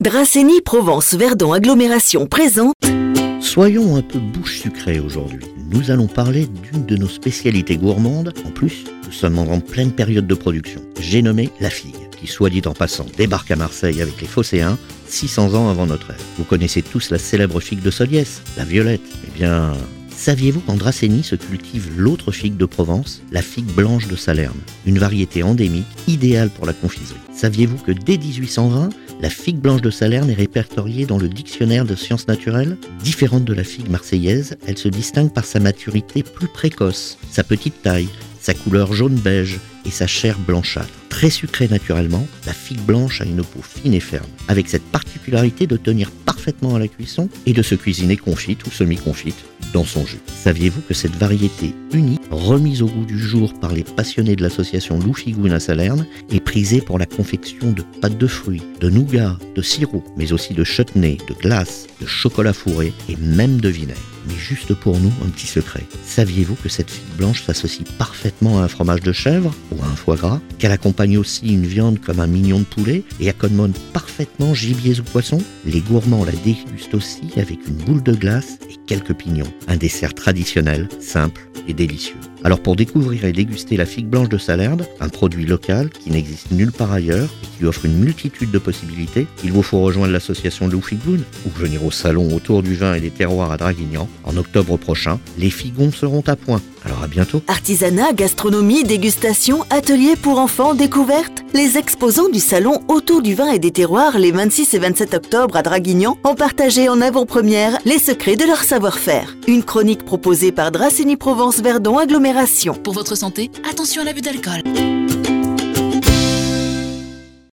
Dracénie Provence Verdon Agglomération présente Soyons un peu bouche sucrée aujourd'hui. Nous allons parler d'une de nos spécialités gourmandes. En plus, nous sommes en pleine période de production. J'ai nommé la figue, qui soit dit en passant débarque à Marseille avec les Phocéens 600 ans avant notre ère. Vous connaissez tous la célèbre figue de Soliès, la violette. Eh bien, Saviez-vous qu'en Dracénie se cultive l'autre figue de Provence, la figue blanche de Salerne, une variété endémique idéale pour la confiserie Saviez-vous que dès 1820, la figue blanche de Salerne est répertoriée dans le dictionnaire de sciences naturelles Différente de la figue marseillaise, elle se distingue par sa maturité plus précoce, sa petite taille, sa couleur jaune-beige et sa chair blanchâtre. Très sucrée naturellement, la figue blanche a une peau fine et ferme, avec cette particularité de tenir parfaitement à la cuisson et de se cuisiner confite ou semi-confite dans son jus. Saviez-vous que cette variété unique, remise au goût du jour par les passionnés de l'association Loufigoun à Salerne, est prisée pour la confection de pâtes de fruits, de nougat, de sirop, mais aussi de chutney, de glace, de chocolat fourré et même de vinaigre. Mais juste pour nous, un petit secret. Saviez-vous que cette figue blanche s'associe parfaitement à un fromage de chèvre ou à un foie gras Qu'elle accompagne aussi une viande comme un mignon de poulet et accommode parfaitement gibiers ou poissons Les gourmands la dégustent aussi avec une boule de glace et quelques pignons. Un dessert traditionnel, simple et délicieux. Alors pour découvrir et déguster la figue blanche de Salerne, un produit local qui n'existe nulle part ailleurs et qui offre une multitude de possibilités, il vous faut rejoindre l'association Lou Figoun ou venir au salon autour du vin et des terroirs à Draguignan en octobre prochain. Les figons seront à point. Alors à bientôt. Artisanat, gastronomie, dégustation, ateliers pour enfants, découvertes. Les exposants du salon autour du vin et des terroirs les 26 et 27 octobre à Draguignan ont partagé en avant-première les secrets de leur savoir-faire. Une chronique proposée par Dracénie Provence Verdon Agglomération. Pour votre santé, attention à l'abus d'alcool.